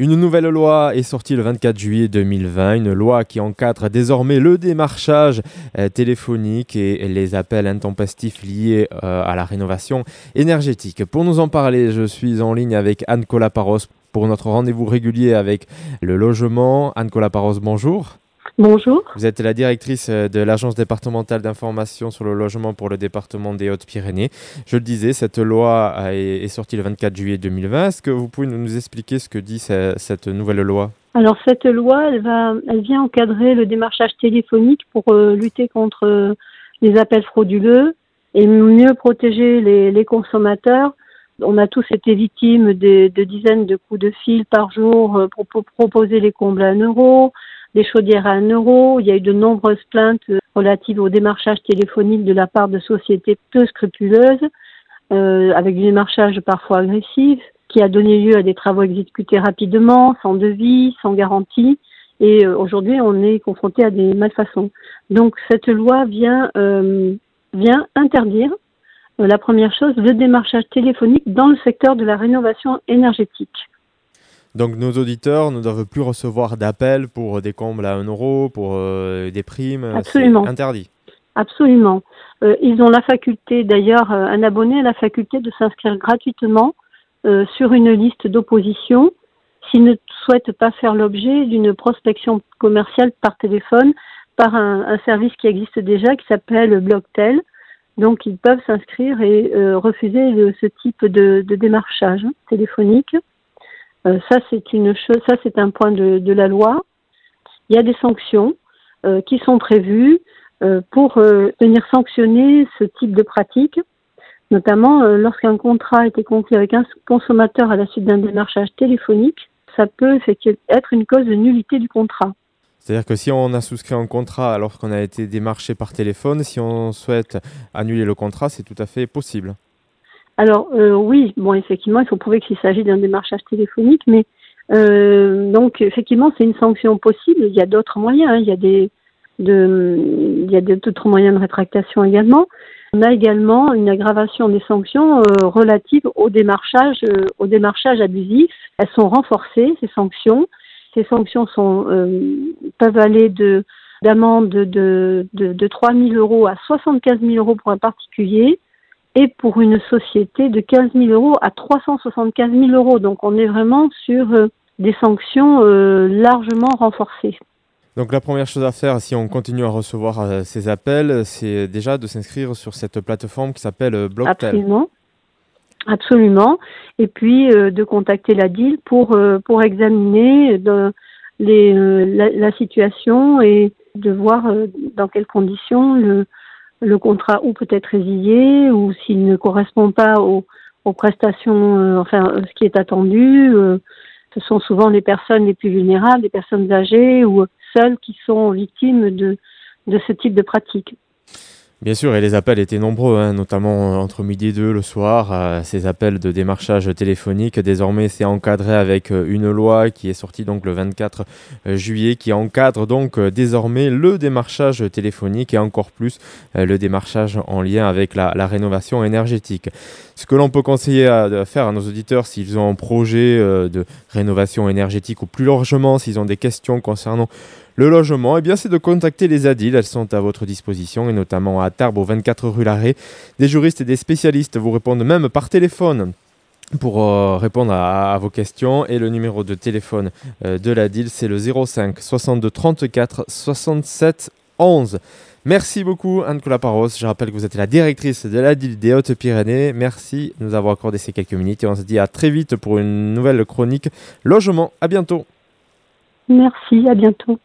Une nouvelle loi est sortie le 24 juillet 2020, une loi qui encadre désormais le démarchage euh, téléphonique et les appels intempestifs liés euh, à la rénovation énergétique. Pour nous en parler, je suis en ligne avec Anne Colaparos pour notre rendez-vous régulier avec le logement. Anne Colaparos, bonjour. Bonjour. Vous êtes la directrice euh, de l'Agence départementale d'information sur le logement pour le département des Hautes-Pyrénées. Je le disais, cette loi est, sortie le 24 juillet 2020. Est-ce que vous pouvez nous expliquer ce que dit cette nouvelle loi? Alors cette loi, elle, va, elle vient encadrer le démarchage téléphonique pour euh, lutter contre euh, les appels frauduleux et mieux protéger les, consommateurs. On a tous été victimes de, dizaines de coups de fil par jour pour, proposer les combles à un euro, des chaudières à 1 euro. Il y a eu de nombreuses plaintes relatives au démarchage téléphonique de la part de sociétés peu scrupuleuses, euh, avec du démarchage parfois agressif, qui a donné lieu à des travaux exécutés rapidement, sans devis, sans garantie. Et euh, aujourd'hui, on est confronté à des malfaçons. Donc cette loi vient, euh, vient interdire, euh, la première chose, le démarchage téléphonique dans le secteur de la rénovation énergétique. Donc nos auditeurs ne doivent plus recevoir d'appels pour des combles à 1 euro, pour euh, des primes. Absolument. Interdit. Absolument. Euh, ils ont la faculté, d'ailleurs, euh, un abonné a la faculté de s'inscrire gratuitement sur une liste d'opposition s'il ne souhaite pas faire l'objet d'une prospection commerciale par téléphone par un, service qui existe déjà qui s'appelle Blocktel. Donc ils peuvent s'inscrire et refuser ce type de, de démarchage téléphonique. Euh, ça, c'est une chose, ça, c'est un point de, la loi. Il y a des sanctions euh, qui sont prévues euh, pour venir sanctionner ce type de pratique, notamment lorsqu'un contrat a été conclu avec un consommateur à la suite d'un démarchage téléphonique, ça peut être une cause de nullité du contrat. C'est-à-dire que si on a souscrit un contrat alors qu'on a été démarché par téléphone, si on souhaite annuler le contrat, c'est tout à fait possible. Alors euh, oui, bon effectivement, il faut prouver qu'il s'agit d'un démarchage téléphonique, mais euh, donc effectivement, c'est une sanction possible. Il y a d'autres moyens. Hein. Il y a des de, il y a d'autres moyens de rétractation également. On a également une aggravation des sanctions euh, relatives au démarchage, au démarchage abusif. Elles sont renforcées ces sanctions. Ces sanctions peuvent aller de d'amende de, de, de, de 3 000 euros à 75 000 euros pour un particulier et pour une société de 15 000 euros à 375 000 euros. Donc on est vraiment sur euh, des sanctions euh, largement renforcées. Donc la première chose à faire si on continue à recevoir euh, ces appels, c'est déjà de s'inscrire sur cette plateforme qui s'appelle Blocktel. Absolument. Absolument. Et puis de contacter la DIL pour, pour examiner de, les, la, la, situation et de voir dans quelles conditions le, le contrat ou peut être résilié ou s'il ne correspond pas aux, prestations, euh, enfin euh, ce qui est attendu. Euh, ce sont souvent les personnes les plus vulnérables, les personnes âgées ou seules qui sont victimes de, de ce type de pratique. Bien sûr, et les appels étaient nombreux, hein, notamment euh, entre midi et deux le soir, euh, ces appels de démarchage téléphonique. Désormais, c'est encadré avec euh, une loi qui est sortie donc le 24 juillet, qui encadre donc désormais le démarchage téléphonique et encore plus le démarchage en lien avec la, la rénovation énergétique. Ce que l'on peut conseiller à, faire à nos auditeurs s'ils ont un projet de rénovation énergétique ou plus largement s'ils ont des questions concernant le logement, eh bien, c'est de contacter les ADIL. Elles sont à votre disposition et notamment à Tarbes, au 24 rue Larrey. Des juristes et des spécialistes vous répondent même par téléphone pour euh, répondre à, vos questions. Et le numéro de téléphone euh, de l'ADIL, c'est le 05 62 34 67 11. Merci beaucoup Anne-Cola Je rappelle que vous êtes la directrice de l'ADIL des Hautes-Pyrénées. Merci de nous avoir accordé ces quelques minutes et on se dit à très vite pour une nouvelle chronique logement. À bientôt. Merci, à bientôt.